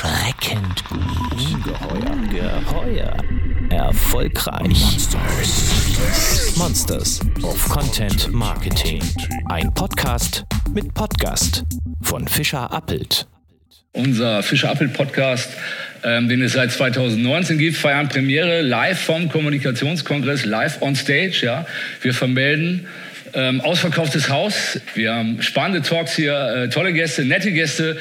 Erschreckend gut. Ungeheuer. Geheuer. Erfolgreich. Monsters. Monsters of Content Marketing. Ein Podcast mit Podcast von Fischer Appelt. Unser Fischer Appelt Podcast, ähm, den es seit 2019 gibt, feiern Premiere live vom Kommunikationskongress, live on stage. Ja. Wir vermelden ähm, ausverkauftes Haus. Wir haben spannende Talks hier, äh, tolle Gäste, nette Gäste.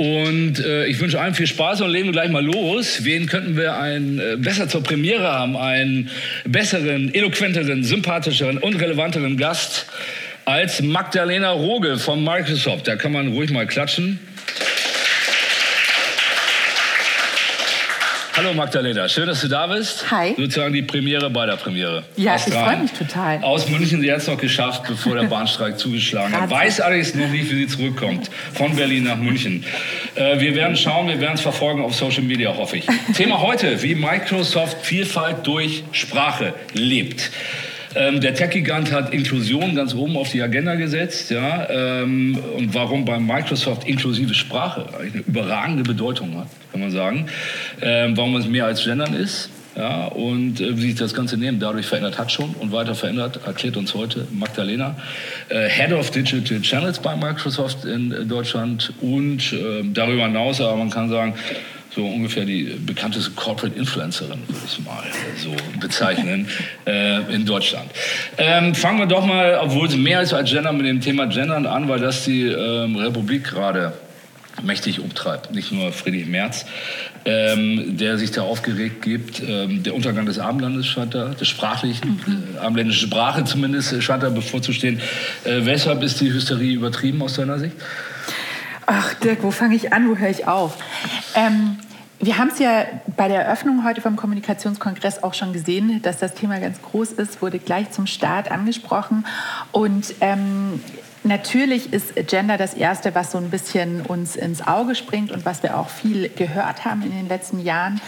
Und äh, ich wünsche allen viel Spaß und legen wir gleich mal los. Wen könnten wir ein, äh, besser zur Premiere haben? Einen besseren, eloquenteren, sympathischeren und relevanteren Gast als Magdalena Roge von Microsoft. Da kann man ruhig mal klatschen. Hallo Magdalena, schön, dass du da bist. Hi. Sozusagen die Premiere bei der Premiere. Ja, Aus ich freue mich total. Aus München, sie hat es noch geschafft, bevor der Bahnstreik zugeschlagen hat. Weiß allerdings noch nicht, wie sie zurückkommt. Von Berlin nach München. Äh, wir werden schauen, wir werden es verfolgen auf Social Media, hoffe ich. Thema heute, wie Microsoft Vielfalt durch Sprache lebt. Ähm, der Tech-Gigant hat Inklusion ganz oben auf die Agenda gesetzt. Ja, ähm, und warum bei Microsoft inklusive Sprache eine überragende Bedeutung hat, kann man sagen. Ähm, warum es mehr als Gendern ist. Ja, und äh, wie sich das Ganze Nehmen dadurch verändert hat schon und weiter verändert, erklärt uns heute Magdalena, äh, Head of Digital Channels bei Microsoft in äh, Deutschland und äh, darüber hinaus, aber man kann sagen, so ungefähr die bekannteste Corporate Influencerin, würde ich mal so bezeichnen, äh, in Deutschland. Ähm, fangen wir doch mal, obwohl es mehr ist als Gender, mit dem Thema Gendern an, weil das die ähm, Republik gerade mächtig umtreibt. Nicht nur Friedrich Merz, ähm, der sich da aufgeregt gibt. Ähm, der Untergang des Abendlandes scheint da, des sprachlichen, äh, abendländische Sprache zumindest, äh, scheint da bevorzustehen. Äh, weshalb ist die Hysterie übertrieben aus deiner Sicht? Ach, Dirk, wo fange ich an, wo höre ich auf? Ähm, wir haben es ja bei der Eröffnung heute vom Kommunikationskongress auch schon gesehen, dass das Thema ganz groß ist, wurde gleich zum Start angesprochen. Und ähm, natürlich ist Gender das Erste, was so ein bisschen uns ins Auge springt und was wir auch viel gehört haben in den letzten Jahren.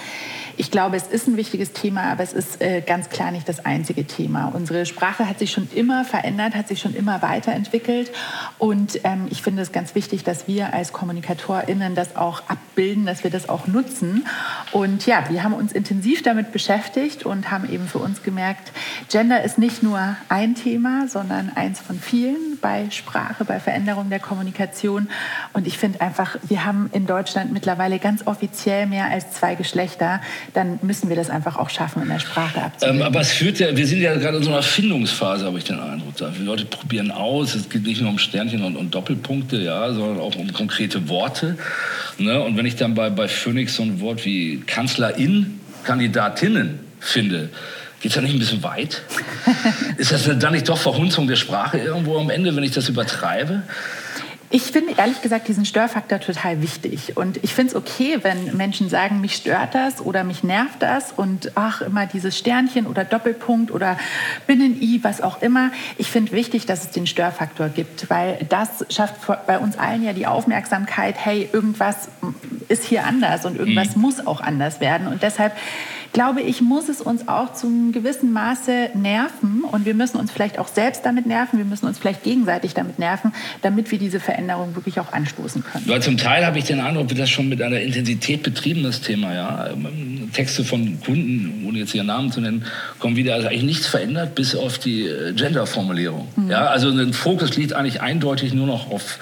Ich glaube, es ist ein wichtiges Thema, aber es ist äh, ganz klar nicht das einzige Thema. Unsere Sprache hat sich schon immer verändert, hat sich schon immer weiterentwickelt. Und ähm, ich finde es ganz wichtig, dass wir als KommunikatorInnen das auch abbilden, dass wir das auch nutzen. Und ja, wir haben uns intensiv damit beschäftigt und haben eben für uns gemerkt, Gender ist nicht nur ein Thema, sondern eins von vielen bei Sprache, bei Veränderung der Kommunikation. Und ich finde einfach, wir haben in Deutschland mittlerweile ganz offiziell mehr als zwei Geschlechter dann müssen wir das einfach auch schaffen, in der Sprache abzubilden. Ähm, aber es führt ja, wir sind ja gerade in so einer Findungsphase, habe ich den Eindruck. Da. Die Leute probieren aus, es geht nicht nur um Sternchen und, und Doppelpunkte, ja, sondern auch um konkrete Worte. Ne? Und wenn ich dann bei, bei Phoenix so ein Wort wie Kanzlerin, Kandidatinnen finde, Geht es da nicht ein bisschen weit? Ist das dann nicht doch Verhunzung der Sprache irgendwo am Ende, wenn ich das übertreibe? Ich finde ehrlich gesagt diesen Störfaktor total wichtig. Und ich finde es okay, wenn Menschen sagen, mich stört das oder mich nervt das und ach, immer dieses Sternchen oder Doppelpunkt oder Binnen-I, was auch immer. Ich finde wichtig, dass es den Störfaktor gibt, weil das schafft bei uns allen ja die Aufmerksamkeit, hey, irgendwas ist hier anders und irgendwas mhm. muss auch anders werden. Und deshalb glaube ich, muss es uns auch zum gewissen Maße nerven und wir müssen uns vielleicht auch selbst damit nerven, wir müssen uns vielleicht gegenseitig damit nerven, damit wir diese Veränderung wirklich auch anstoßen können. Weil zum Teil habe ich den Eindruck, wird das schon mit einer Intensität betrieben, das Thema. Ja? Texte von Kunden, ohne jetzt ihren Namen zu nennen, kommen wieder, also eigentlich nichts verändert, bis auf die äh, Gender-Formulierung. Mhm. Ja? Also ein Fokus liegt eigentlich eindeutig nur noch auf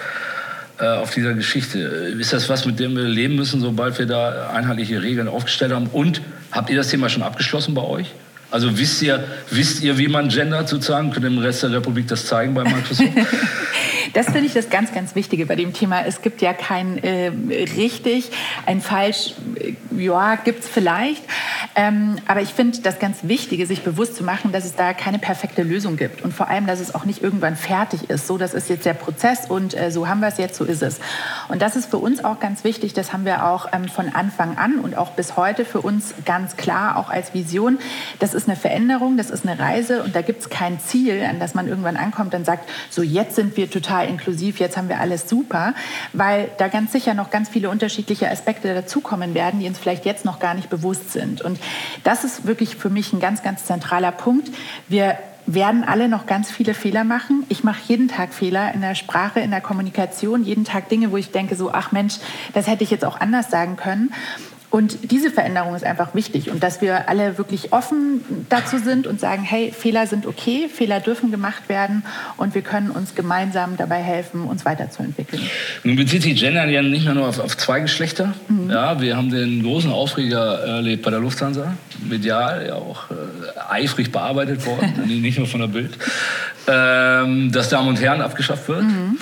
äh, auf dieser Geschichte. Ist das was, mit dem wir leben müssen, sobald wir da einheitliche Regeln aufgestellt haben? Und habt ihr das Thema schon abgeschlossen bei euch? Also wisst ihr, wisst ihr, wie man gendert sozusagen? Könnt ihr dem Rest der Republik das zeigen bei Microsoft? Das finde ich das ganz, ganz Wichtige bei dem Thema. Es gibt ja kein äh, richtig, ein falsch, äh, ja, gibt es vielleicht. Ähm, aber ich finde das ganz Wichtige, sich bewusst zu machen, dass es da keine perfekte Lösung gibt. Und vor allem, dass es auch nicht irgendwann fertig ist. So, das ist jetzt der Prozess und äh, so haben wir es jetzt, so ist es. Und das ist für uns auch ganz wichtig. Das haben wir auch ähm, von Anfang an und auch bis heute für uns ganz klar, auch als Vision. Das ist eine Veränderung, das ist eine Reise und da gibt es kein Ziel, an das man irgendwann ankommt und sagt, so jetzt sind wir total inklusiv, jetzt haben wir alles super, weil da ganz sicher noch ganz viele unterschiedliche Aspekte dazukommen werden, die uns vielleicht jetzt noch gar nicht bewusst sind. Und das ist wirklich für mich ein ganz, ganz zentraler Punkt. Wir werden alle noch ganz viele Fehler machen. Ich mache jeden Tag Fehler in der Sprache, in der Kommunikation, jeden Tag Dinge, wo ich denke, so, ach Mensch, das hätte ich jetzt auch anders sagen können. Und diese Veränderung ist einfach wichtig und dass wir alle wirklich offen dazu sind und sagen, hey, Fehler sind okay, Fehler dürfen gemacht werden und wir können uns gemeinsam dabei helfen, uns weiterzuentwickeln. Nun bezieht sich Gender ja nicht mehr nur auf, auf zwei Geschlechter. Mhm. Ja, wir haben den großen Aufreger erlebt bei der Lufthansa, medial ja auch äh, eifrig bearbeitet worden, nicht nur von der Bild, ähm, dass Damen und Herren abgeschafft wird. Mhm.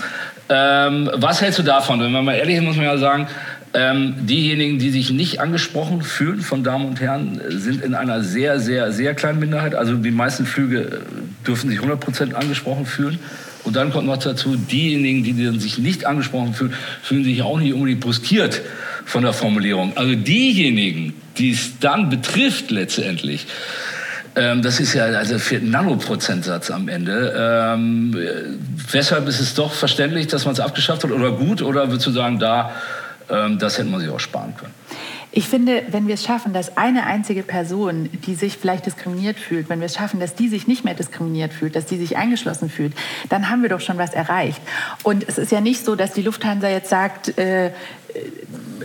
Ähm, was hältst du davon? Wenn man mal ehrlich ist, muss man ja sagen, ähm, diejenigen, die sich nicht angesprochen fühlen von Damen und Herren, sind in einer sehr, sehr, sehr kleinen Minderheit. Also die meisten Flüge äh, dürfen sich 100% angesprochen fühlen. Und dann kommt noch dazu, diejenigen, die sich nicht angesprochen fühlen, fühlen sich auch nicht unbedingt bruskiert von der Formulierung. Also diejenigen, die es dann betrifft letztendlich, ähm, das ist ja also einen Nanoprozentsatz am Ende. Ähm, weshalb ist es doch verständlich, dass man es abgeschafft hat oder gut? Oder würdest du sagen, da das hätte man sich auch sparen können. Ich finde, wenn wir es schaffen, dass eine einzige Person, die sich vielleicht diskriminiert fühlt, wenn wir es schaffen, dass die sich nicht mehr diskriminiert fühlt, dass die sich eingeschlossen fühlt, dann haben wir doch schon was erreicht. Und es ist ja nicht so, dass die Lufthansa jetzt sagt, äh,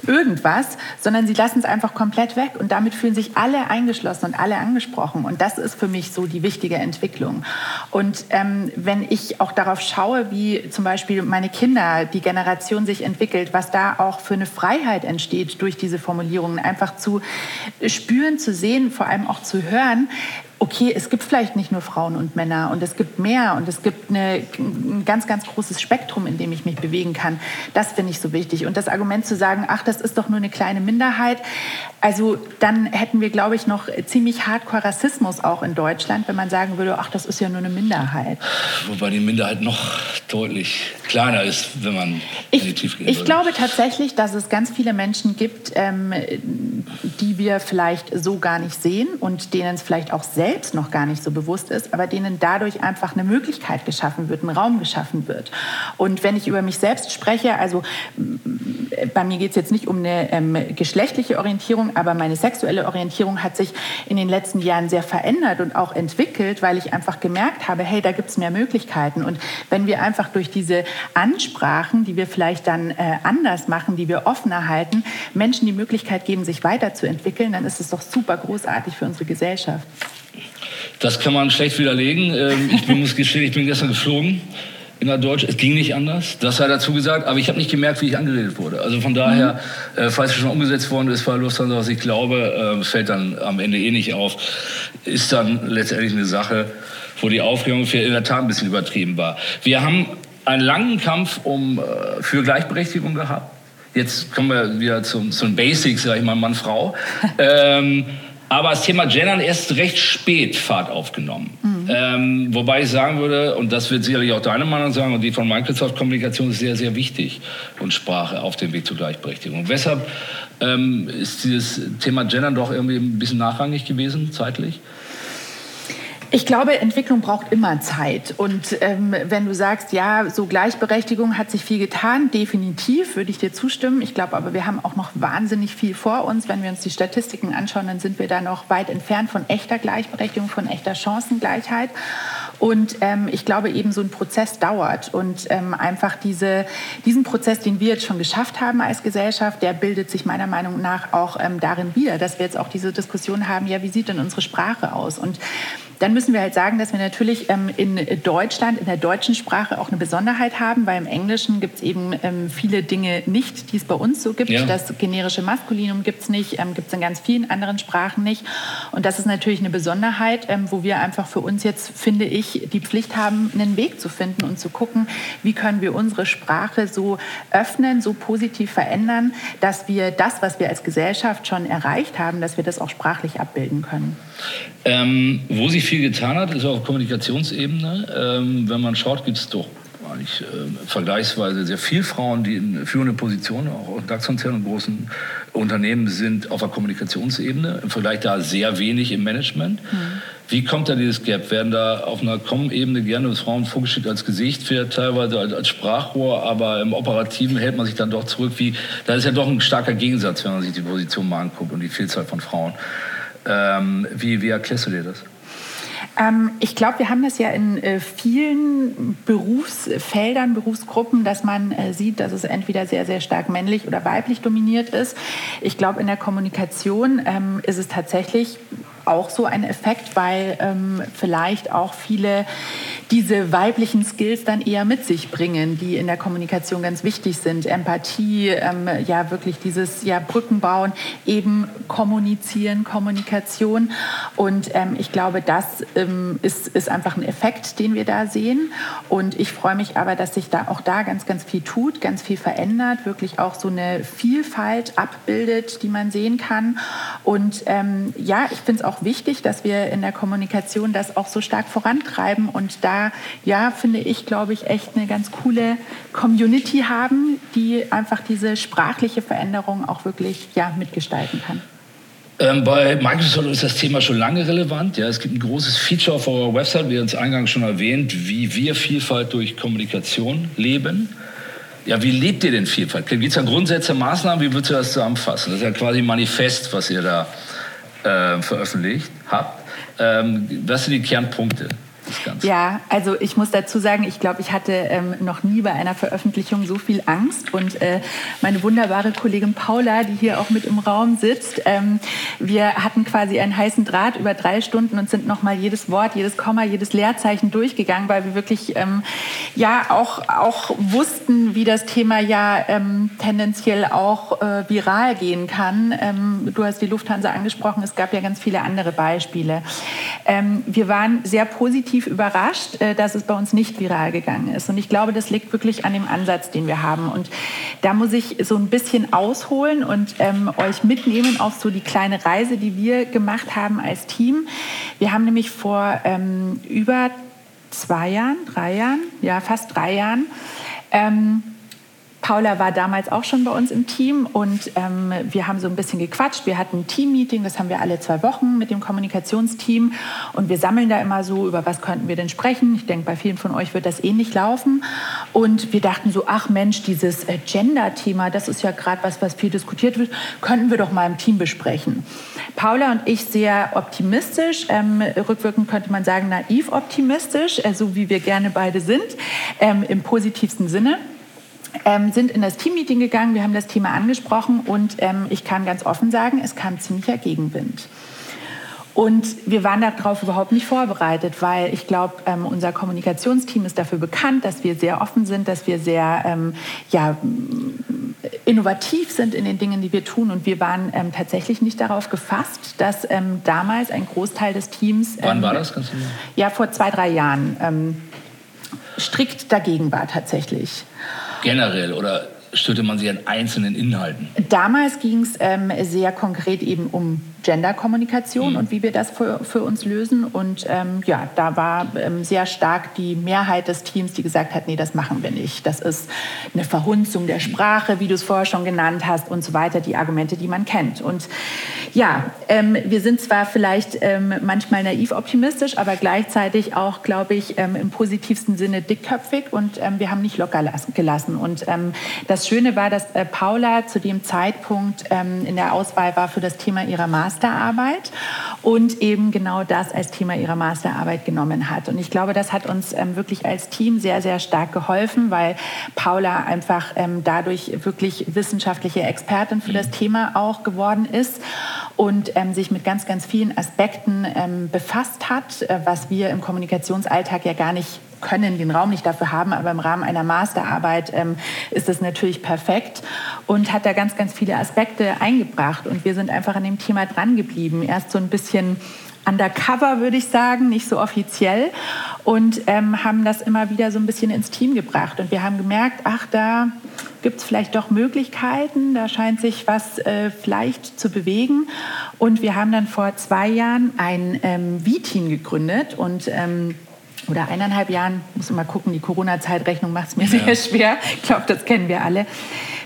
irgendwas, sondern sie lassen es einfach komplett weg und damit fühlen sich alle eingeschlossen und alle angesprochen. Und das ist für mich so die wichtige Entwicklung. Und ähm, wenn ich auch darauf schaue, wie zum Beispiel meine Kinder, die Generation sich entwickelt, was da auch für eine Freiheit entsteht durch diese Formulierungen, einfach zu spüren, zu sehen, vor allem auch zu hören, okay, es gibt vielleicht nicht nur Frauen und Männer und es gibt mehr und es gibt eine, ein ganz, ganz großes Spektrum, in dem ich mich bewegen kann. Das finde ich so wichtig. Und das Argument zu sagen, ach, das ist doch nur eine kleine Minderheit, also dann hätten wir, glaube ich, noch ziemlich hardcore Rassismus auch in Deutschland, wenn man sagen würde, ach, das ist ja nur eine Minderheit. Wobei die Minderheit noch deutlich kleiner ist, wenn man ich, Tiefe geht. Ich glaube tatsächlich, dass es ganz viele Menschen gibt, ähm, die wir vielleicht so gar nicht sehen und denen es vielleicht auch selbst noch gar nicht so bewusst ist, aber denen dadurch einfach eine Möglichkeit geschaffen wird, ein Raum geschaffen wird. Und wenn ich über mich selbst spreche, also bei mir geht es jetzt nicht um eine ähm, geschlechtliche Orientierung, aber meine sexuelle Orientierung hat sich in den letzten Jahren sehr verändert und auch entwickelt, weil ich einfach gemerkt habe, hey, da gibt es mehr Möglichkeiten. Und wenn wir einfach durch diese Ansprachen, die wir vielleicht dann äh, anders machen, die wir offener halten, Menschen die Möglichkeit geben, sich weiterzuentwickeln, dann ist es doch super großartig für unsere Gesellschaft. Das kann man schlecht widerlegen. Ähm, ich muss gestehen, ich bin gestern geflogen in der Deutsch. Es ging nicht anders, das sei dazu gesagt, aber ich habe nicht gemerkt, wie ich angeredet wurde. Also von daher, mhm. äh, falls es schon umgesetzt worden ist bei Lufthansa, was ich glaube, äh, fällt dann am Ende eh nicht auf, ist dann letztendlich eine Sache, wo die Aufregung für in der Tat ein bisschen übertrieben war. Wir haben einen langen Kampf um, äh, für Gleichberechtigung gehabt. Jetzt kommen wir wieder zum, zum Basics, sag ich mal, Mann-Frau. ähm, aber das Thema Gendern erst recht spät Fahrt aufgenommen. Mhm. Ähm, wobei ich sagen würde, und das wird sicherlich auch deine Meinung sagen, und die von Microsoft Kommunikation ist sehr, sehr wichtig und Sprache auf dem Weg zur Gleichberechtigung. Und weshalb ähm, ist dieses Thema Gendern doch irgendwie ein bisschen nachrangig gewesen, zeitlich? Ich glaube, Entwicklung braucht immer Zeit. Und ähm, wenn du sagst, ja, so Gleichberechtigung hat sich viel getan, definitiv würde ich dir zustimmen. Ich glaube aber, wir haben auch noch wahnsinnig viel vor uns. Wenn wir uns die Statistiken anschauen, dann sind wir da noch weit entfernt von echter Gleichberechtigung, von echter Chancengleichheit. Und ähm, ich glaube eben, so ein Prozess dauert. Und ähm, einfach diese, diesen Prozess, den wir jetzt schon geschafft haben als Gesellschaft, der bildet sich meiner Meinung nach auch ähm, darin wieder, dass wir jetzt auch diese Diskussion haben, ja, wie sieht denn unsere Sprache aus? Und dann müssen wir halt sagen, dass wir natürlich ähm, in Deutschland, in der deutschen Sprache auch eine Besonderheit haben, weil im Englischen gibt es eben ähm, viele Dinge nicht, die es bei uns so gibt. Ja. Das generische Maskulinum gibt es nicht, ähm, gibt es in ganz vielen anderen Sprachen nicht. Und das ist natürlich eine Besonderheit, ähm, wo wir einfach für uns jetzt, finde ich, die Pflicht haben, einen Weg zu finden und zu gucken, wie können wir unsere Sprache so öffnen, so positiv verändern, dass wir das, was wir als Gesellschaft schon erreicht haben, dass wir das auch sprachlich abbilden können. Ähm, wo sich viel getan hat, ist auf Kommunikationsebene. Ähm, wenn man schaut, gibt es doch eigentlich äh, vergleichsweise sehr viele Frauen, die in führende Positionen, auch in DAX-Konzernen und großen Unternehmen sind, auf der Kommunikationsebene. Im Vergleich da sehr wenig im Management. Mhm. Wie kommt da dieses Gap? Werden da auf einer Com-Ebene gerne Frauen vorgestellt als Gesicht, teilweise als, als Sprachrohr, aber im Operativen hält man sich dann doch zurück. Wie, da ist ja doch ein starker Gegensatz, wenn man sich die Position mal anguckt und die Vielzahl von Frauen. Ähm, wie, wie erklärst du dir das? Ähm, ich glaube, wir haben das ja in äh, vielen Berufsfeldern, Berufsgruppen, dass man äh, sieht, dass es entweder sehr, sehr stark männlich oder weiblich dominiert ist. Ich glaube, in der Kommunikation ähm, ist es tatsächlich auch so ein Effekt, weil ähm, vielleicht auch viele diese weiblichen Skills dann eher mit sich bringen, die in der Kommunikation ganz wichtig sind. Empathie, ähm, ja wirklich dieses ja, Brücken bauen, eben kommunizieren, Kommunikation. Und ähm, ich glaube, das ähm, ist, ist einfach ein Effekt, den wir da sehen. Und ich freue mich aber, dass sich da auch da ganz, ganz viel tut, ganz viel verändert, wirklich auch so eine Vielfalt abbildet, die man sehen kann. Und ähm, ja, ich finde es auch wichtig, dass wir in der Kommunikation das auch so stark vorantreiben und da ja, finde ich, glaube ich, echt eine ganz coole Community haben, die einfach diese sprachliche Veränderung auch wirklich ja, mitgestalten kann. Ähm, bei Microsoft ist das Thema schon lange relevant. Ja, es gibt ein großes Feature auf eurer Website, wie uns eingangs schon erwähnt, wie wir Vielfalt durch Kommunikation leben. Ja, wie lebt ihr denn Vielfalt? Gibt es da Grundsätze, Maßnahmen? Wie würdest du das zusammenfassen? Das ist ja quasi ein Manifest, was ihr da äh, veröffentlicht habt. Ähm, was sind die Kernpunkte? Ja, also ich muss dazu sagen, ich glaube, ich hatte ähm, noch nie bei einer Veröffentlichung so viel Angst. Und äh, meine wunderbare Kollegin Paula, die hier auch mit im Raum sitzt, ähm, wir hatten quasi einen heißen Draht über drei Stunden und sind nochmal jedes Wort, jedes Komma, jedes Leerzeichen durchgegangen, weil wir wirklich ähm, ja auch, auch wussten, wie das Thema ja ähm, tendenziell auch äh, viral gehen kann. Ähm, du hast die Lufthansa angesprochen, es gab ja ganz viele andere Beispiele. Ähm, wir waren sehr positiv positiv überrascht, äh, dass es bei uns nicht viral gegangen ist. Und ich glaube, das liegt wirklich an dem Ansatz, den wir haben. Und da muss ich so ein bisschen ausholen und ähm, euch mitnehmen auf so die kleine Reise, die wir gemacht haben als Team. Wir haben nämlich vor ähm, über zwei Jahren, drei Jahren, ja fast drei Jahren, ähm, Paula war damals auch schon bei uns im Team und ähm, wir haben so ein bisschen gequatscht. Wir hatten ein Team-Meeting, das haben wir alle zwei Wochen mit dem Kommunikationsteam und wir sammeln da immer so, über was könnten wir denn sprechen. Ich denke, bei vielen von euch wird das ähnlich laufen. Und wir dachten so, ach Mensch, dieses äh, Gender-Thema, das ist ja gerade was, was viel diskutiert wird, könnten wir doch mal im Team besprechen. Paula und ich sehr optimistisch, ähm, rückwirkend könnte man sagen naiv optimistisch, äh, so wie wir gerne beide sind, ähm, im positivsten Sinne ähm, sind in das Teammeeting gegangen, wir haben das Thema angesprochen und ähm, ich kann ganz offen sagen, es kam ziemlicher Gegenwind. Und wir waren darauf überhaupt nicht vorbereitet, weil ich glaube, ähm, unser Kommunikationsteam ist dafür bekannt, dass wir sehr offen sind, dass wir sehr ähm, ja, innovativ sind in den Dingen, die wir tun. Und wir waren ähm, tatsächlich nicht darauf gefasst, dass ähm, damals ein Großteil des Teams. Wann war das? Du ja, vor zwei, drei Jahren ähm, strikt dagegen war tatsächlich. Generell oder störte man sich an einzelnen Inhalten? Damals ging es ähm, sehr konkret eben um Genderkommunikation mhm. und wie wir das für, für uns lösen. Und ähm, ja, da war ähm, sehr stark die Mehrheit des Teams, die gesagt hat, nee, das machen wir nicht. Das ist eine Verhunzung der Sprache, wie du es vorher schon genannt hast und so weiter, die Argumente, die man kennt. Und ja, ähm, wir sind zwar vielleicht ähm, manchmal naiv optimistisch, aber gleichzeitig auch, glaube ich, ähm, im positivsten Sinne dickköpfig und ähm, wir haben nicht locker gelassen. Und das Schöne war, dass äh, Paula zu dem Zeitpunkt in der Auswahl war für das Thema ihrer Master Masterarbeit und eben genau das als Thema ihrer Masterarbeit genommen hat. Und ich glaube, das hat uns ähm, wirklich als Team sehr, sehr stark geholfen, weil Paula einfach ähm, dadurch wirklich wissenschaftliche Expertin für das Thema auch geworden ist und ähm, sich mit ganz, ganz vielen Aspekten ähm, befasst hat, äh, was wir im Kommunikationsalltag ja gar nicht können, den Raum nicht dafür haben, aber im Rahmen einer Masterarbeit ähm, ist das natürlich perfekt und hat da ganz, ganz viele Aspekte eingebracht. Und wir sind einfach an dem Thema dran geblieben. Erst so ein bisschen undercover, würde ich sagen, nicht so offiziell und ähm, haben das immer wieder so ein bisschen ins Team gebracht. Und wir haben gemerkt, ach, da gibt es vielleicht doch Möglichkeiten, da scheint sich was äh, vielleicht zu bewegen. Und wir haben dann vor zwei Jahren ein ähm, V-Team gegründet und ähm, oder eineinhalb Jahren, muss man mal gucken, die Corona-Zeitrechnung macht es mir ja. sehr schwer. Ich glaube, das kennen wir alle.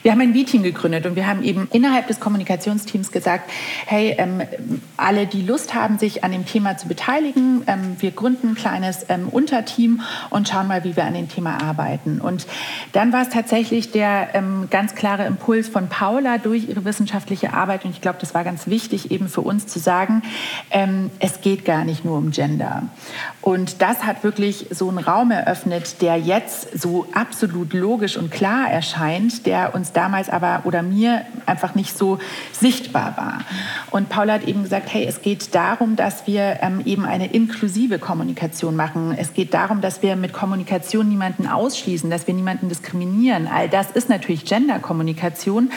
Wir haben ein V-Team gegründet und wir haben eben innerhalb des Kommunikationsteams gesagt, hey, ähm, alle, die Lust haben, sich an dem Thema zu beteiligen, ähm, wir gründen ein kleines ähm, Unterteam und schauen mal, wie wir an dem Thema arbeiten. Und dann war es tatsächlich der ähm, ganz klare Impuls von Paula durch ihre wissenschaftliche Arbeit und ich glaube, das war ganz wichtig eben für uns zu sagen, ähm, es geht gar nicht nur um Gender. Und das hat wirklich so einen Raum eröffnet, der jetzt so absolut logisch und klar erscheint, der uns damals aber oder mir einfach nicht so sichtbar war. Und Paula hat eben gesagt, hey, es geht darum, dass wir ähm, eben eine inklusive Kommunikation machen. Es geht darum, dass wir mit Kommunikation niemanden ausschließen, dass wir niemanden diskriminieren. All das ist natürlich Gender-Kommunikation,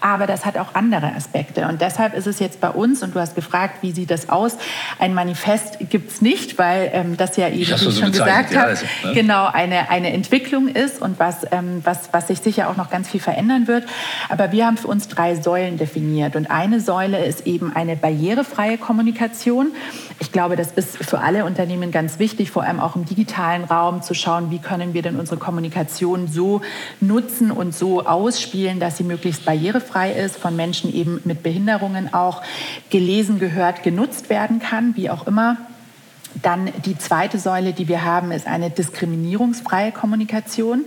aber das hat auch andere Aspekte. Und deshalb ist es jetzt bei uns, und du hast gefragt, wie sieht das aus? Ein Manifest gibt es nicht, weil ähm, das ja eben, wie ich schon gesagt habe, also, ne? genau eine, eine Entwicklung ist und was, ähm, was, was sich sicher auch noch ganz viel verändern wird. Aber wir haben für uns drei Säulen definiert. Und eine Säule ist eben eine barrierefreie Kommunikation. Ich glaube, das ist für alle Unternehmen ganz wichtig, vor allem auch im digitalen Raum zu schauen, wie können wir denn unsere Kommunikation so nutzen und so ausspielen, dass sie möglichst barrierefrei ist, von Menschen eben mit Behinderungen auch gelesen, gehört, genutzt werden kann, wie auch immer. Dann die zweite Säule, die wir haben, ist eine diskriminierungsfreie Kommunikation.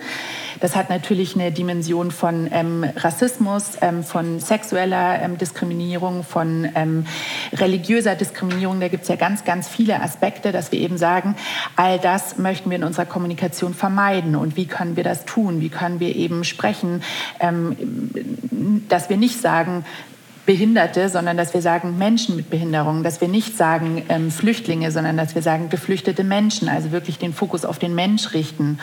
Das hat natürlich eine Dimension von ähm, Rassismus, ähm, von sexueller ähm, Diskriminierung, von ähm, religiöser Diskriminierung. Da gibt es ja ganz, ganz viele Aspekte, dass wir eben sagen, all das möchten wir in unserer Kommunikation vermeiden. Und wie können wir das tun? Wie können wir eben sprechen, ähm, dass wir nicht sagen, Behinderte, sondern dass wir sagen Menschen mit Behinderungen, dass wir nicht sagen ähm, Flüchtlinge, sondern dass wir sagen geflüchtete Menschen, also wirklich den Fokus auf den Mensch richten.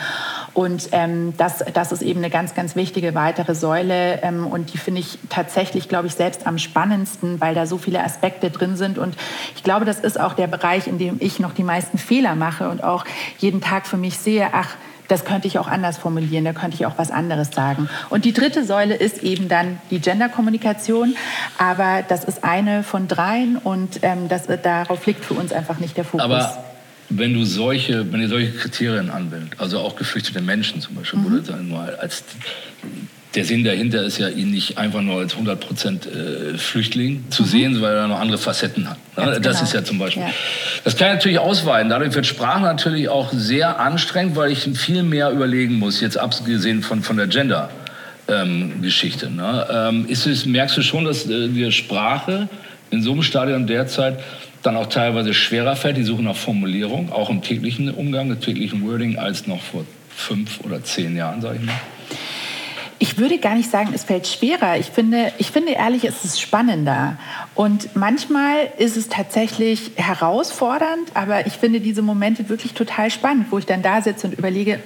Und ähm, das, das ist eben eine ganz, ganz wichtige weitere Säule ähm, und die finde ich tatsächlich, glaube ich, selbst am spannendsten, weil da so viele Aspekte drin sind. Und ich glaube, das ist auch der Bereich, in dem ich noch die meisten Fehler mache und auch jeden Tag für mich sehe, ach, das könnte ich auch anders formulieren, da könnte ich auch was anderes sagen. Und die dritte Säule ist eben dann die Genderkommunikation, aber das ist eine von dreien und ähm, das, darauf liegt für uns einfach nicht der Fokus. Aber wenn du solche, wenn ihr solche Kriterien anwendet, also auch geflüchtete Menschen zum Beispiel, mhm. oder mal als der Sinn dahinter ist ja, ihn nicht einfach nur als 100% äh, Flüchtling zu mhm. sehen, weil er noch andere Facetten hat. Ne? Das genau. ist ja zum Beispiel. Ja. Das kann ich natürlich ausweiten. Dadurch wird Sprache natürlich auch sehr anstrengend, weil ich viel mehr überlegen muss, jetzt abgesehen von, von der Gender. Ähm. Ne? Ähm, ist es, merkst du schon, dass äh, die Sprache in so einem Stadion derzeit dann auch teilweise schwerer fällt, die Suche nach Formulierung, auch im täglichen Umgang, im täglichen Wording, als noch vor fünf oder zehn Jahren, sage ich mal? Ich würde gar nicht sagen, es fällt schwerer. Ich finde, ich finde ehrlich, es ist spannender. Und manchmal ist es tatsächlich herausfordernd, aber ich finde diese Momente wirklich total spannend, wo ich dann da sitze und überlege,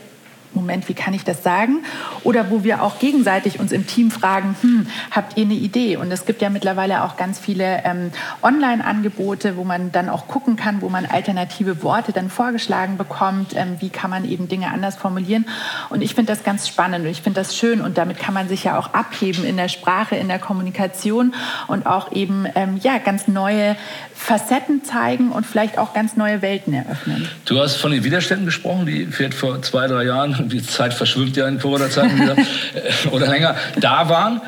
Moment, wie kann ich das sagen? Oder wo wir auch gegenseitig uns im Team fragen, hm, habt ihr eine Idee? Und es gibt ja mittlerweile auch ganz viele ähm, Online-Angebote, wo man dann auch gucken kann, wo man alternative Worte dann vorgeschlagen bekommt. Ähm, wie kann man eben Dinge anders formulieren? Und ich finde das ganz spannend und ich finde das schön und damit kann man sich ja auch abheben in der Sprache, in der Kommunikation und auch eben ähm, ja, ganz neue Facetten zeigen und vielleicht auch ganz neue Welten eröffnen. Du hast von den Widerständen gesprochen, die vielleicht vor zwei, drei Jahren, die Zeit verschwimmt ja in Corona-Zeiten oder länger, da waren.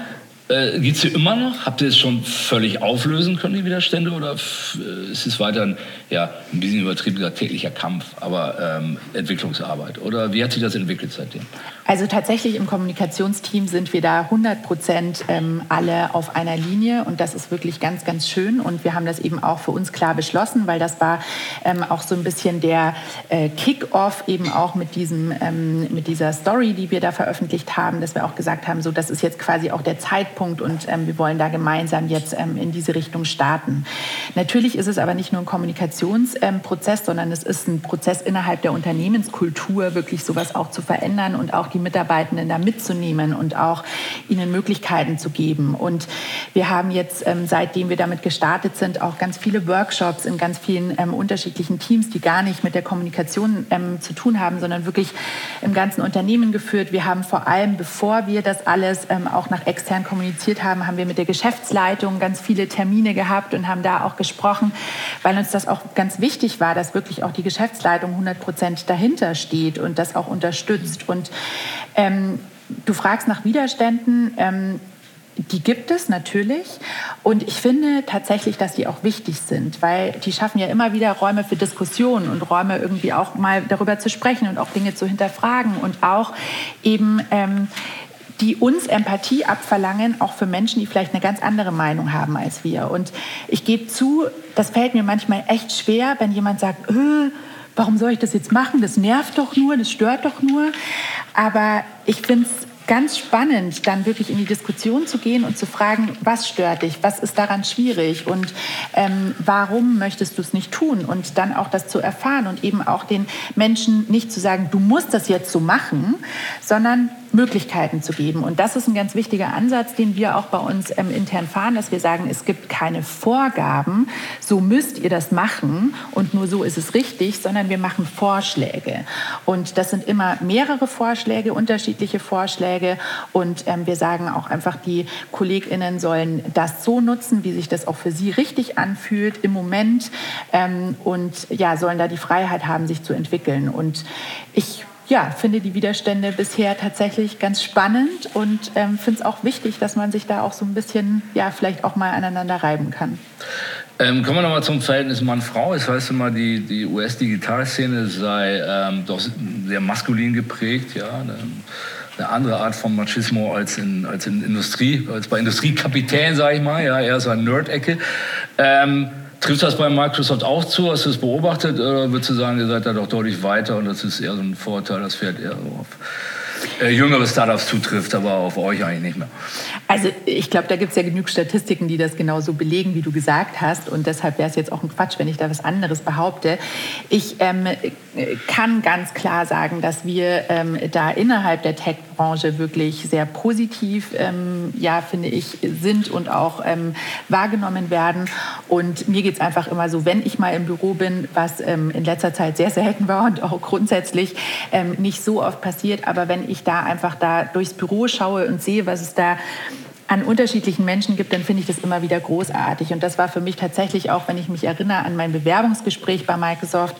Äh, Gibt es sie immer noch? Habt ihr es schon völlig auflösen können, die Widerstände? Oder äh, ist es weiterhin ja, ein bisschen übertrieben gesagt täglicher Kampf, aber ähm, Entwicklungsarbeit? Oder wie hat sich das entwickelt seitdem? Also tatsächlich im Kommunikationsteam sind wir da 100 Prozent ähm, alle auf einer Linie und das ist wirklich ganz, ganz schön und wir haben das eben auch für uns klar beschlossen, weil das war ähm, auch so ein bisschen der äh, Kick-off eben auch mit, diesem, ähm, mit dieser Story, die wir da veröffentlicht haben, dass wir auch gesagt haben, so das ist jetzt quasi auch der Zeitpunkt und ähm, wir wollen da gemeinsam jetzt ähm, in diese Richtung starten. Natürlich ist es aber nicht nur ein Kommunikationsprozess, sondern es ist ein Prozess innerhalb der Unternehmenskultur, wirklich sowas auch zu verändern und auch die Mitarbeitenden da mitzunehmen und auch ihnen Möglichkeiten zu geben. Und wir haben jetzt, ähm, seitdem wir damit gestartet sind, auch ganz viele Workshops in ganz vielen ähm, unterschiedlichen Teams, die gar nicht mit der Kommunikation ähm, zu tun haben, sondern wirklich im ganzen Unternehmen geführt. Wir haben vor allem, bevor wir das alles auch nach extern kommuniziert haben, haben wir mit der Geschäftsleitung ganz viele Termine gehabt und haben da auch gesprochen, weil uns das auch ganz wichtig war, dass wirklich auch die Geschäftsleitung 100 Prozent dahinter steht und das auch unterstützt. Und ähm, du fragst nach Widerständen. Ähm, die gibt es natürlich und ich finde tatsächlich, dass die auch wichtig sind, weil die schaffen ja immer wieder Räume für Diskussionen und Räume irgendwie auch mal darüber zu sprechen und auch Dinge zu hinterfragen und auch eben ähm, die uns Empathie abverlangen, auch für Menschen, die vielleicht eine ganz andere Meinung haben als wir. Und ich gebe zu, das fällt mir manchmal echt schwer, wenn jemand sagt, öh, warum soll ich das jetzt machen? Das nervt doch nur, das stört doch nur. Aber ich finde es ganz spannend, dann wirklich in die Diskussion zu gehen und zu fragen, was stört dich, was ist daran schwierig und ähm, warum möchtest du es nicht tun und dann auch das zu erfahren und eben auch den Menschen nicht zu sagen, du musst das jetzt so machen, sondern Möglichkeiten zu geben. Und das ist ein ganz wichtiger Ansatz, den wir auch bei uns ähm, intern fahren, dass wir sagen, es gibt keine Vorgaben, so müsst ihr das machen und nur so ist es richtig, sondern wir machen Vorschläge. Und das sind immer mehrere Vorschläge, unterschiedliche Vorschläge. Und ähm, wir sagen auch einfach, die KollegInnen sollen das so nutzen, wie sich das auch für sie richtig anfühlt im Moment ähm, und ja, sollen da die Freiheit haben, sich zu entwickeln. Und ich ja, finde die Widerstände bisher tatsächlich ganz spannend und ähm, finde es auch wichtig, dass man sich da auch so ein bisschen, ja, vielleicht auch mal aneinander reiben kann. Ähm, kommen wir nochmal zum Verhältnis Mann-Frau. Es heißt immer, die, die US-Digitalszene sei ähm, doch sehr maskulin geprägt, ja. Eine, eine, andere Art von Machismo als in, als in Industrie, als bei Industriekapitän, sage ich mal, ja, eher so eine Nerd-Ecke. Ähm, Trifft das bei Microsoft auch zu? Hast du es beobachtet? Oder würdest du sagen, ihr seid da doch deutlich weiter und das ist eher so ein Vorteil, das fährt eher so auf äh, jüngere Startups zutrifft, aber auf euch eigentlich nicht mehr? Also ich glaube, da gibt es ja genug Statistiken, die das genauso belegen, wie du gesagt hast. Und deshalb wäre es jetzt auch ein Quatsch, wenn ich da was anderes behaupte. Ich ähm, kann ganz klar sagen, dass wir ähm, da innerhalb der Tech-Branche wirklich sehr positiv, ähm, ja, finde ich, sind und auch ähm, wahrgenommen werden. Und mir geht es einfach immer so, wenn ich mal im Büro bin, was ähm, in letzter Zeit sehr selten war und auch grundsätzlich ähm, nicht so oft passiert, aber wenn ich da einfach da durchs Büro schaue und sehe, was es da an unterschiedlichen Menschen gibt, dann finde ich das immer wieder großartig. Und das war für mich tatsächlich auch, wenn ich mich erinnere an mein Bewerbungsgespräch bei Microsoft,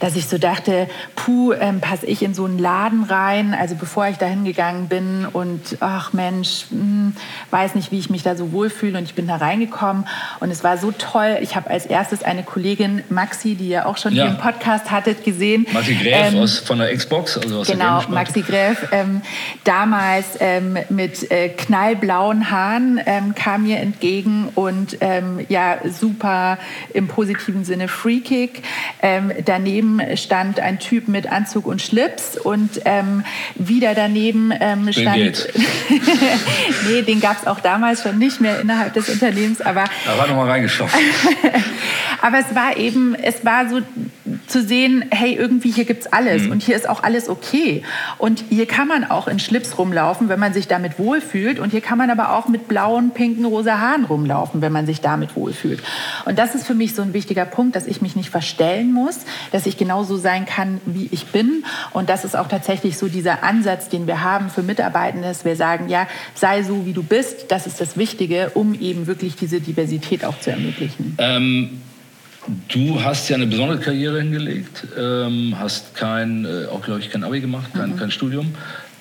dass ich so dachte, puh, ähm, passe ich in so einen Laden rein, also bevor ich da hingegangen bin und ach Mensch, mh, hm, weiß nicht, wie ich mich da so wohlfühle und ich bin da reingekommen und es war so toll. Ich habe als erstes eine Kollegin, Maxi, die ihr auch schon ja. hier im Podcast hattet, gesehen. Maxi Gräf ähm, aus, von der Xbox, also aus Genau, Maxi Gräf, ähm, damals ähm, mit äh, knallblauen von Hahn ähm, kam mir entgegen und ähm, ja, super im positiven Sinne Freekick. Ähm, daneben stand ein Typ mit Anzug und Schlips und ähm, wieder daneben ähm, stand. nee, den gab es auch damals schon nicht mehr innerhalb des Unternehmens, aber. Da war nochmal reingeschaut. aber es war eben, es war so zu sehen, hey, irgendwie hier gibt es alles mhm. und hier ist auch alles okay. Und hier kann man auch in Schlips rumlaufen, wenn man sich damit wohlfühlt. Und hier kann man aber auch mit blauen, pinken, rosa Haaren rumlaufen, wenn man sich damit wohlfühlt. Und das ist für mich so ein wichtiger Punkt, dass ich mich nicht verstellen muss, dass ich genauso sein kann, wie ich bin. Und das ist auch tatsächlich so dieser Ansatz, den wir haben für Mitarbeitende, dass wir sagen, ja, sei so, wie du bist. Das ist das Wichtige, um eben wirklich diese Diversität auch zu ermöglichen. Ähm Du hast ja eine besondere Karriere hingelegt, ähm, hast kein, äh, auch glaube ich, kein Abi gemacht, kein, mhm. kein Studium.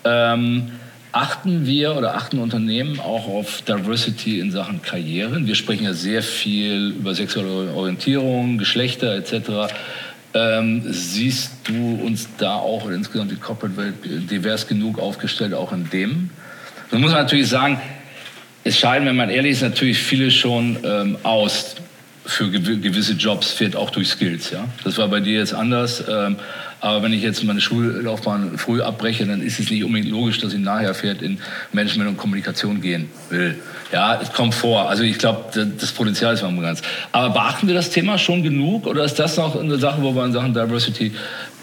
Ähm, achten wir oder achten Unternehmen auch auf Diversity in Sachen Karrieren? Wir sprechen ja sehr viel über sexuelle Orientierung, Geschlechter etc. Ähm, siehst du uns da auch oder insgesamt die Corporate-Welt divers genug aufgestellt, auch in dem? Nun muss man natürlich sagen, es scheiden, wenn man ehrlich ist, natürlich viele schon ähm, aus für gewisse Jobs fährt auch durch Skills. Ja? Das war bei dir jetzt anders. Ähm, aber wenn ich jetzt meine Schullaufbahn früh abbreche, dann ist es nicht unbedingt logisch, dass ich nachher fährt in Management und Kommunikation gehen will. Ja, es kommt vor. Also ich glaube, das Potenzial ist mal ganz. Aber beachten wir das Thema schon genug oder ist das noch eine Sache, wo wir in Sachen Diversity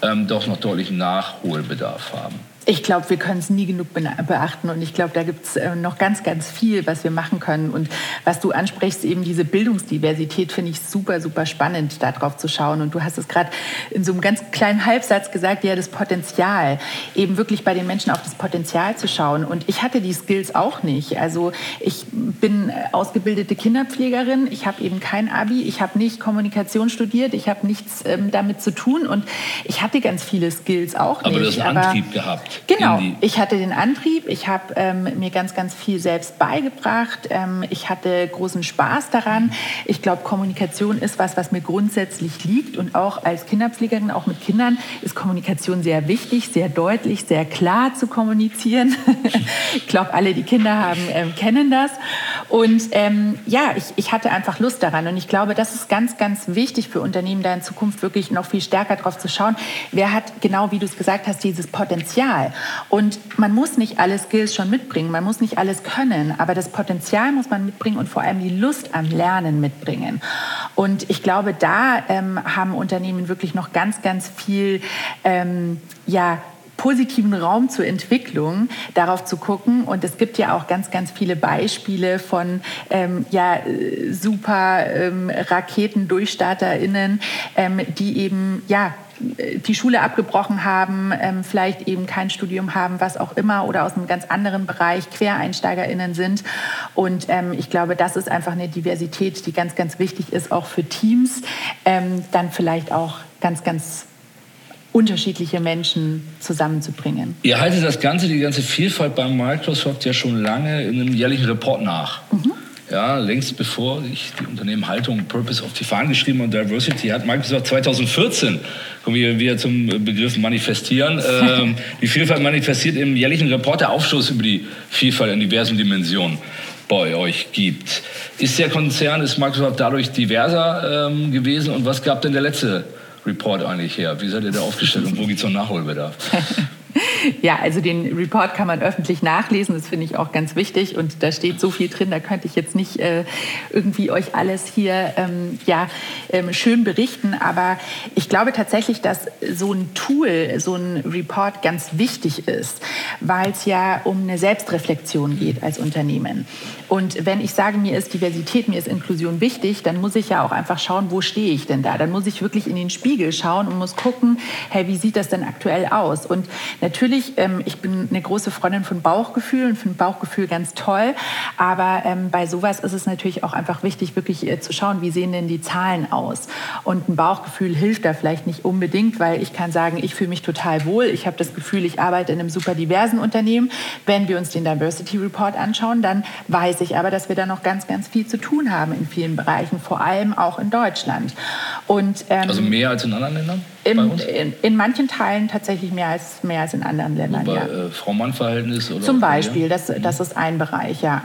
ähm, doch noch deutlich Nachholbedarf haben? Ich glaube, wir können es nie genug beachten und ich glaube, da gibt es äh, noch ganz, ganz viel, was wir machen können. Und was du ansprichst, eben diese Bildungsdiversität, finde ich super, super spannend, darauf zu schauen. Und du hast es gerade in so einem ganz kleinen Halbsatz gesagt, ja, das Potenzial, eben wirklich bei den Menschen auf das Potenzial zu schauen. Und ich hatte die Skills auch nicht. Also ich bin ausgebildete Kinderpflegerin, ich habe eben kein Abi, ich habe nicht Kommunikation studiert, ich habe nichts ähm, damit zu tun und ich hatte ganz viele Skills auch nicht. Aber du hast einen Antrieb gehabt. Genau, ich hatte den Antrieb, ich habe ähm, mir ganz, ganz viel selbst beigebracht, ähm, ich hatte großen Spaß daran. Ich glaube, Kommunikation ist was, was mir grundsätzlich liegt und auch als Kinderpflegerin, auch mit Kindern, ist Kommunikation sehr wichtig, sehr deutlich, sehr klar zu kommunizieren. ich glaube, alle, die Kinder haben, ähm, kennen das. Und ähm, ja, ich, ich hatte einfach Lust daran und ich glaube, das ist ganz, ganz wichtig für Unternehmen, da in Zukunft wirklich noch viel stärker drauf zu schauen. Wer hat genau, wie du es gesagt hast, dieses Potenzial? Und man muss nicht alle Skills schon mitbringen, man muss nicht alles können, aber das Potenzial muss man mitbringen und vor allem die Lust am Lernen mitbringen. Und ich glaube, da ähm, haben Unternehmen wirklich noch ganz, ganz viel ähm, ja, positiven Raum zur Entwicklung, darauf zu gucken. Und es gibt ja auch ganz, ganz viele Beispiele von ähm, ja, super ähm, RaketendurchstarterInnen, ähm, die eben ja, die Schule abgebrochen haben, ähm, vielleicht eben kein Studium haben, was auch immer, oder aus einem ganz anderen Bereich QuereinsteigerInnen sind. Und ähm, ich glaube, das ist einfach eine Diversität, die ganz, ganz wichtig ist, auch für Teams, ähm, dann vielleicht auch ganz, ganz unterschiedliche Menschen zusammenzubringen. Ihr haltet das Ganze, die ganze Vielfalt bei Microsoft ja schon lange in einem jährlichen Report nach. Mhm. Ja, längst bevor ich die Unternehmen Haltung Purpose auf die Fahnen geschrieben und Diversity hat Microsoft 2014, kommen wir wieder zum Begriff manifestieren, ähm, die Vielfalt manifestiert im jährlichen Report der Aufschluss über die Vielfalt in diversen Dimensionen bei euch gibt. Ist der Konzern, ist Microsoft dadurch diverser ähm, gewesen und was gab denn der letzte Report eigentlich her? Wie seid ihr da aufgestellt und wo gibt es noch Nachholbedarf? Ja, also den Report kann man öffentlich nachlesen, das finde ich auch ganz wichtig und da steht so viel drin, da könnte ich jetzt nicht äh, irgendwie euch alles hier ähm, ja, ähm, schön berichten, aber ich glaube tatsächlich, dass so ein Tool, so ein Report ganz wichtig ist, weil es ja um eine Selbstreflexion geht als Unternehmen. Und wenn ich sage, mir ist Diversität, mir ist Inklusion wichtig, dann muss ich ja auch einfach schauen, wo stehe ich denn da? Dann muss ich wirklich in den Spiegel schauen und muss gucken, hey, wie sieht das denn aktuell aus? Und natürlich, ähm, ich bin eine große Freundin von Bauchgefühl und finde Bauchgefühl ganz toll. Aber ähm, bei sowas ist es natürlich auch einfach wichtig, wirklich äh, zu schauen, wie sehen denn die Zahlen aus? Und ein Bauchgefühl hilft da vielleicht nicht unbedingt, weil ich kann sagen, ich fühle mich total wohl. Ich habe das Gefühl, ich arbeite in einem super diversen Unternehmen. Wenn wir uns den Diversity Report anschauen, dann weiß ich, ich aber, dass wir da noch ganz, ganz viel zu tun haben in vielen Bereichen, vor allem auch in Deutschland. Und, ähm, also mehr als in anderen Ländern? In, in, in, manchen Teilen tatsächlich mehr als, mehr als in anderen Ländern. Wobei, ja. äh, Frau-Mann-Verhältnis? Zum Beispiel, das, das ist ein Bereich, ja.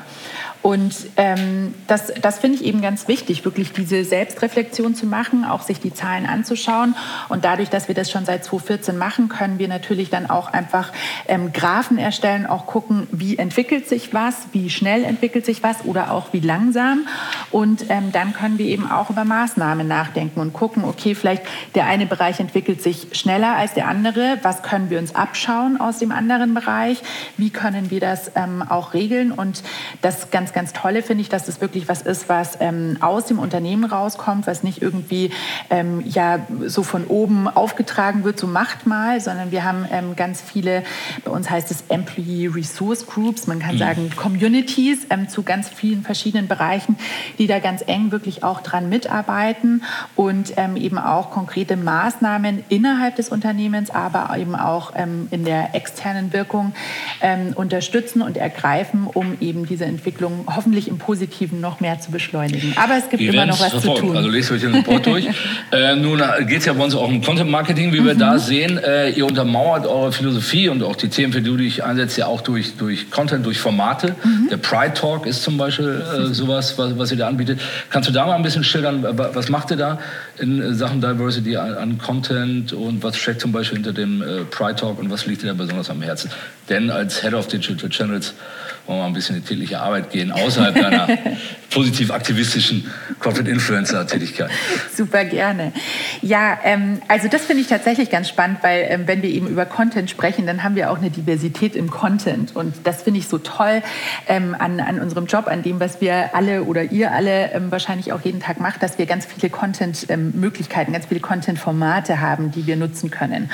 Und ähm, das, das finde ich eben ganz wichtig, wirklich diese Selbstreflexion zu machen, auch sich die Zahlen anzuschauen. Und dadurch, dass wir das schon seit 2014 machen, können wir natürlich dann auch einfach ähm, Graphen erstellen, auch gucken, wie entwickelt sich was, wie schnell entwickelt sich was oder auch wie langsam. Und ähm, dann können wir eben auch über Maßnahmen nachdenken und gucken, okay, vielleicht der eine Bereich entwickelt sich schneller als der andere. Was können wir uns abschauen aus dem anderen Bereich? Wie können wir das ähm, auch regeln? Und das ganz ganz, ganz Tolle finde ich, dass das wirklich was ist, was ähm, aus dem Unternehmen rauskommt, was nicht irgendwie ähm, ja, so von oben aufgetragen wird, so macht mal, sondern wir haben ähm, ganz viele, bei uns heißt es Employee Resource Groups, man kann mhm. sagen Communities ähm, zu ganz vielen verschiedenen Bereichen, die da ganz eng wirklich auch dran mitarbeiten und ähm, eben auch konkrete Maßnahmen innerhalb des Unternehmens, aber eben auch ähm, in der externen Wirkung unterstützen und ergreifen, um eben diese Entwicklung hoffentlich im Positiven noch mehr zu beschleunigen. Aber es gibt wir immer noch was verfolgt. zu tun. Also lest euch den Report durch. äh, nun äh, geht es ja bei uns auch um Content Marketing, wie wir mhm. da sehen. Äh, ihr untermauert eure Philosophie und auch die Themen, für die du dich einsetzt, ja auch durch, durch Content, durch Formate. Mhm. Der Pride Talk ist zum Beispiel äh, sowas, was, was ihr da anbietet. Kannst du da mal ein bisschen schildern, was macht ihr da in Sachen Diversity an, an Content und was steckt zum Beispiel hinter dem äh, Pride Talk und was liegt dir da besonders am Herzen? Denn als Head of Digital Channels wollen wir mal ein bisschen in die tägliche Arbeit gehen, außerhalb deiner positiv aktivistischen Corporate Influencer Tätigkeit. Super gerne. Ja, ähm, also das finde ich tatsächlich ganz spannend, weil ähm, wenn wir eben über Content sprechen, dann haben wir auch eine Diversität im Content und das finde ich so toll ähm, an, an unserem Job, an dem, was wir alle oder ihr alle ähm, wahrscheinlich auch jeden Tag macht, dass wir ganz viele Content-Möglichkeiten, ganz viele Content-Formate haben, die wir nutzen können.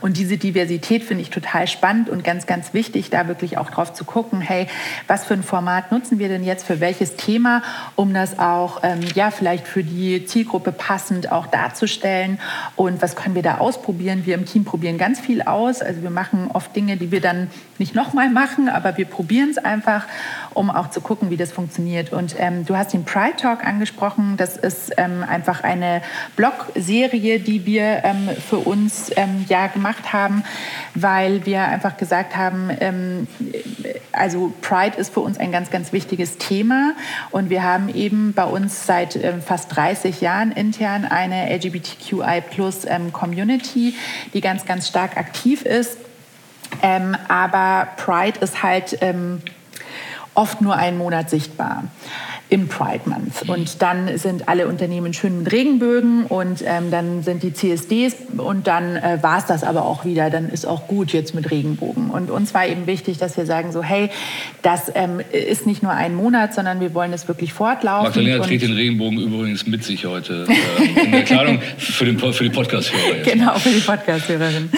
Und diese Diversität finde ich total spannend und ganz, ganz wichtig, da wirklich auch drauf zu gucken, hey, was für ein Format nutzen wir denn jetzt für welches Thema, um das auch ähm, ja vielleicht für die Zielgruppe passend auch darzustellen und was können wir da ausprobieren. Wir im Team probieren ganz viel aus, also wir machen oft Dinge, die wir dann nicht nochmal machen, aber wir probieren es einfach, um auch zu gucken, wie das funktioniert. Und ähm, du hast den Pride Talk angesprochen. Das ist ähm, einfach eine Blogserie, die wir ähm, für uns ähm, ja gemacht haben, weil wir einfach gesagt haben, ähm, also Pride ist für uns ein ganz, ganz wichtiges Thema. Und wir haben eben bei uns seit ähm, fast 30 Jahren intern eine LGBTQI Plus Community, die ganz, ganz stark aktiv ist ähm, aber Pride ist halt ähm, oft nur einen Monat sichtbar im Pride Month. Und dann sind alle Unternehmen schön mit Regenbögen und ähm, dann sind die CSDs und dann äh, war es das aber auch wieder. Dann ist auch gut jetzt mit Regenbogen. Und uns war eben wichtig, dass wir sagen so, hey, das ähm, ist nicht nur ein Monat, sondern wir wollen es wirklich fortlaufen. Magdalena trägt den Regenbogen übrigens mit sich heute äh, in der Kleidung für, den, für die Podcast-Hörer. Genau, für die Podcast-Hörerin.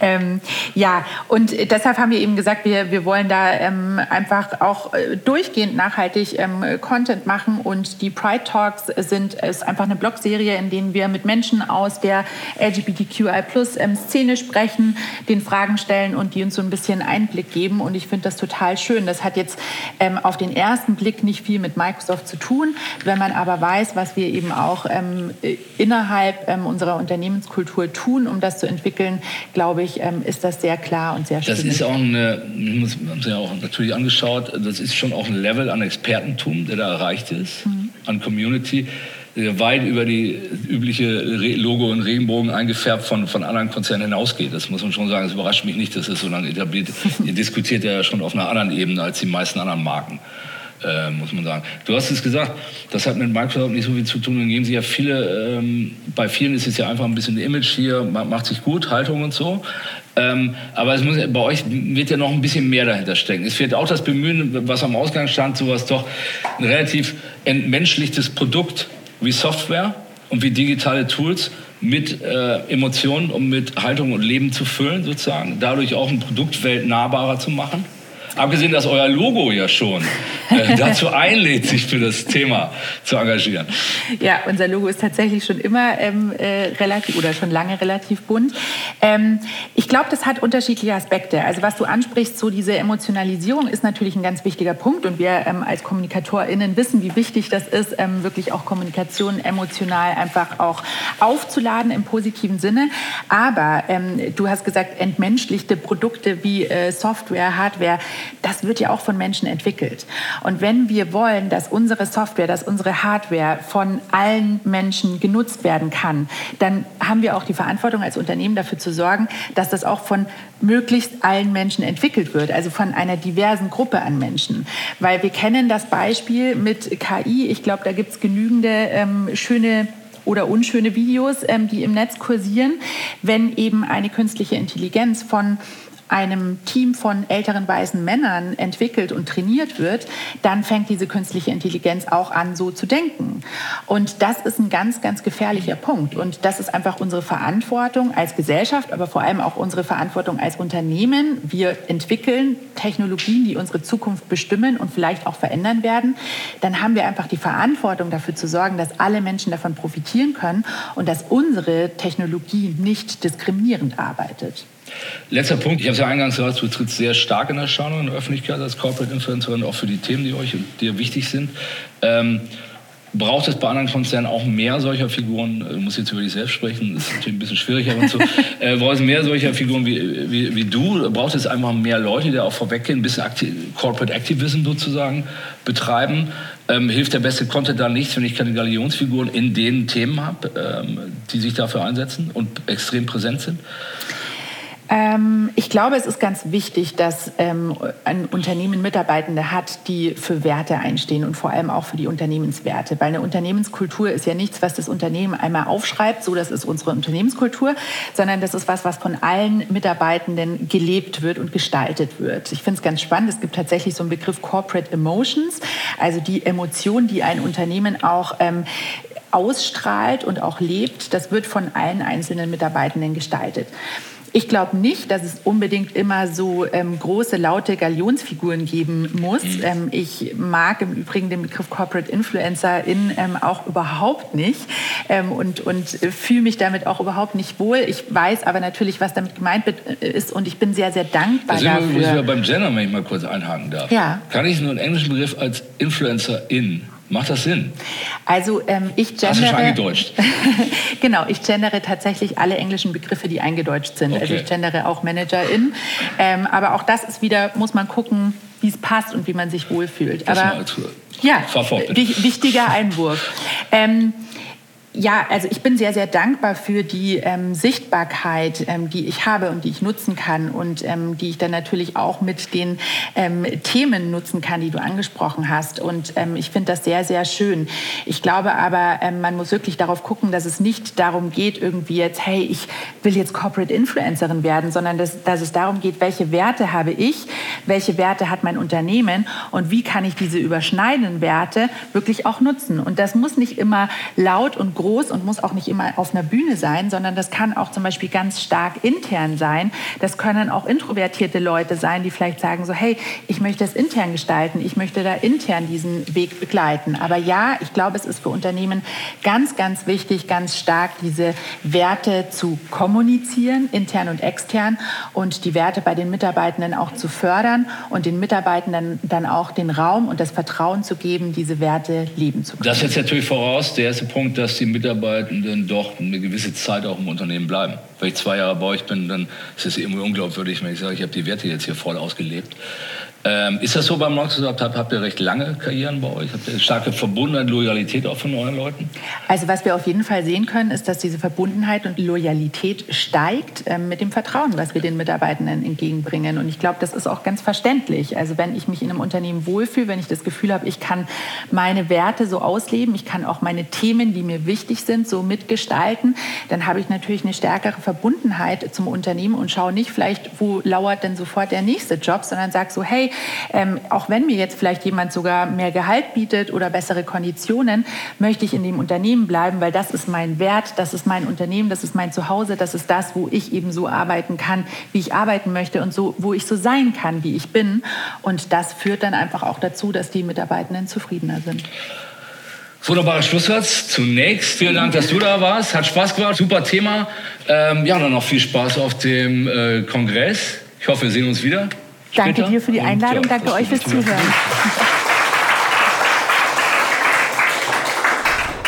Ähm, ja, und deshalb haben wir eben gesagt, wir, wir wollen da ähm, einfach auch äh, durchgehend nachhaltig ähm, Content Content machen und die Pride Talks sind ist einfach eine Blogserie, in denen wir mit Menschen aus der LGBTQI ähm, Szene sprechen, den Fragen stellen und die uns so ein bisschen Einblick geben und ich finde das total schön. Das hat jetzt ähm, auf den ersten Blick nicht viel mit Microsoft zu tun, wenn man aber weiß, was wir eben auch ähm, innerhalb ähm, unserer Unternehmenskultur tun, um das zu entwickeln, glaube ich, ähm, ist das sehr klar und sehr schön. Das ist auch eine, haben Sie ja auch natürlich angeschaut, das ist schon auch ein Level an Expertentum, der da erreicht ist mhm. an Community, weit über die übliche Logo und Regenbogen eingefärbt von, von anderen Konzernen hinausgeht. Das muss man schon sagen. Es überrascht mich nicht, dass es so lange etabliert. Ihr diskutiert ja schon auf einer anderen Ebene als die meisten anderen Marken. Äh, muss man sagen. Du hast es gesagt, das hat mit Microsoft nicht so viel zu tun. Dann geben sie ja viele, ähm, bei vielen ist es ja einfach ein bisschen Image hier, macht sich gut, Haltung und so. Ähm, aber es muss, bei euch wird ja noch ein bisschen mehr dahinter stecken. Es wird auch das Bemühen, was am Ausgang stand, sowas doch ein relativ entmenschlichtes Produkt wie Software und wie digitale Tools mit äh, Emotionen und mit Haltung und Leben zu füllen, sozusagen. Dadurch auch ein Produktwelt nahbarer zu machen. Abgesehen, dass euer Logo ja schon äh, dazu einlädt, sich für das Thema zu engagieren. Ja, unser Logo ist tatsächlich schon immer ähm, äh, relativ oder schon lange relativ bunt. Ähm, ich glaube, das hat unterschiedliche Aspekte. Also was du ansprichst, so diese Emotionalisierung ist natürlich ein ganz wichtiger Punkt und wir ähm, als KommunikatorInnen wissen, wie wichtig das ist, ähm, wirklich auch Kommunikation emotional einfach auch aufzuladen im positiven Sinne. Aber ähm, du hast gesagt, entmenschlichte Produkte wie äh, Software, Hardware, das wird ja auch von Menschen entwickelt. Und wenn wir wollen, dass unsere Software, dass unsere Hardware von allen Menschen genutzt werden kann, dann haben wir auch die Verantwortung als Unternehmen dafür zu sorgen, dass das auch von möglichst allen Menschen entwickelt wird, also von einer diversen Gruppe an Menschen. Weil wir kennen das Beispiel mit KI. Ich glaube, da gibt es genügende ähm, schöne oder unschöne Videos, ähm, die im Netz kursieren, wenn eben eine künstliche Intelligenz von einem Team von älteren weißen Männern entwickelt und trainiert wird, dann fängt diese künstliche Intelligenz auch an, so zu denken. Und das ist ein ganz, ganz gefährlicher Punkt. Und das ist einfach unsere Verantwortung als Gesellschaft, aber vor allem auch unsere Verantwortung als Unternehmen. Wir entwickeln Technologien, die unsere Zukunft bestimmen und vielleicht auch verändern werden. Dann haben wir einfach die Verantwortung dafür zu sorgen, dass alle Menschen davon profitieren können und dass unsere Technologie nicht diskriminierend arbeitet. Letzter Punkt, ich habe es ja eingangs gesagt, du trittst sehr stark in Erscheinung in der Öffentlichkeit als Corporate Influencerin, auch für die Themen, die euch dir wichtig sind. Ähm, braucht es bei anderen Konzernen auch mehr solcher Figuren? Du musst jetzt über dich selbst sprechen, das ist natürlich ein bisschen schwierig, aber so. Äh, braucht es mehr solcher Figuren wie, wie, wie, du? Braucht es einfach mehr Leute, die auch vorweggehen, ein bisschen Aktiv Corporate Activism sozusagen betreiben? Ähm, hilft der beste Content da nichts, wenn ich keine Galionsfiguren in den Themen habe, ähm, die sich dafür einsetzen und extrem präsent sind? Ähm, ich glaube, es ist ganz wichtig, dass ähm, ein Unternehmen Mitarbeitende hat, die für Werte einstehen und vor allem auch für die Unternehmenswerte. Weil eine Unternehmenskultur ist ja nichts, was das Unternehmen einmal aufschreibt, so das ist unsere Unternehmenskultur, sondern das ist was, was von allen Mitarbeitenden gelebt wird und gestaltet wird. Ich finde es ganz spannend. Es gibt tatsächlich so einen Begriff Corporate Emotions, also die Emotionen, die ein Unternehmen auch ähm, ausstrahlt und auch lebt. Das wird von allen einzelnen Mitarbeitenden gestaltet. Ich glaube nicht, dass es unbedingt immer so ähm, große, laute Galionsfiguren geben muss. Mhm. Ähm, ich mag im Übrigen den Begriff Corporate Influencer in ähm, auch überhaupt nicht ähm, und, und fühle mich damit auch überhaupt nicht wohl. Ich weiß aber natürlich, was damit gemeint äh, ist und ich bin sehr, sehr dankbar das dafür. Muss ich beim Gender, wenn ich mal kurz einhaken darf. Ja. Kann ich nur einen englischen Begriff als Influencerin Macht das Sinn? Also ähm, ich gendere... Hast du schon eingedeutscht? genau, ich gendere tatsächlich alle englischen Begriffe, die eingedeutscht sind. Also okay. Also ich gendere auch Managerin. Ähm, aber auch das ist wieder, muss man gucken, wie es passt und wie man sich wohlfühlt. Das aber ja, wichtiger Einwurf. Ähm, ja, also ich bin sehr, sehr dankbar für die ähm, Sichtbarkeit, ähm, die ich habe und die ich nutzen kann und ähm, die ich dann natürlich auch mit den ähm, Themen nutzen kann, die du angesprochen hast. Und ähm, ich finde das sehr, sehr schön. Ich glaube aber, ähm, man muss wirklich darauf gucken, dass es nicht darum geht, irgendwie jetzt, hey, ich will jetzt Corporate Influencerin werden, sondern dass, dass es darum geht, welche Werte habe ich, welche Werte hat mein Unternehmen und wie kann ich diese überschneidenden Werte wirklich auch nutzen. Und das muss nicht immer laut und groß und muss auch nicht immer auf einer Bühne sein, sondern das kann auch zum Beispiel ganz stark intern sein. Das können auch introvertierte Leute sein, die vielleicht sagen so, hey, ich möchte es intern gestalten, ich möchte da intern diesen Weg begleiten. Aber ja, ich glaube, es ist für Unternehmen ganz, ganz wichtig, ganz stark diese Werte zu kommunizieren, intern und extern und die Werte bei den Mitarbeitenden auch zu fördern und den Mitarbeitenden dann auch den Raum und das Vertrauen zu geben, diese Werte leben zu können. Das setzt natürlich voraus, der erste Punkt, dass die Mitarbeitenden doch eine gewisse Zeit auch im Unternehmen bleiben. Wenn ich zwei Jahre bei euch bin, dann ist es irgendwie unglaubwürdig, wenn ich sage, ich habe die Werte jetzt hier voll ausgelebt. Ähm, ist das so beim Microsoft? Habt, habt ihr recht lange Karrieren bei euch? Habt ihr starke Verbundenheit, Loyalität auch von euren Leuten? Also was wir auf jeden Fall sehen können, ist, dass diese Verbundenheit und Loyalität steigt ähm, mit dem Vertrauen, was wir den Mitarbeitenden entgegenbringen. Und ich glaube, das ist auch ganz verständlich. Also wenn ich mich in einem Unternehmen wohlfühle, wenn ich das Gefühl habe, ich kann meine Werte so ausleben, ich kann auch meine Themen, die mir wichtig sind, so mitgestalten, dann habe ich natürlich eine stärkere Verbundenheit zum Unternehmen und schaue nicht vielleicht, wo lauert denn sofort der nächste Job, sondern sage so, hey, ähm, auch wenn mir jetzt vielleicht jemand sogar mehr Gehalt bietet oder bessere Konditionen, möchte ich in dem Unternehmen bleiben, weil das ist mein Wert, das ist mein Unternehmen, das ist mein Zuhause, das ist das, wo ich eben so arbeiten kann, wie ich arbeiten möchte und so, wo ich so sein kann, wie ich bin. Und das führt dann einfach auch dazu, dass die Mitarbeitenden zufriedener sind. Wunderbarer Schlusssatz. Zunächst vielen Dank, dass du da warst. Hat Spaß gemacht. Super Thema. Ähm, ja, dann noch viel Spaß auf dem äh, Kongress. Ich hoffe, wir sehen uns wieder. Danke dir für die Einladung, danke euch fürs Zuhören.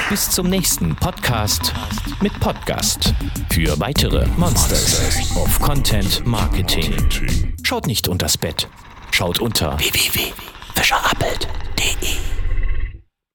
Bis zum nächsten Podcast mit Podcast. Für weitere Monsters of Content Marketing. Schaut nicht unters Bett. Schaut unter www.fischerappelt.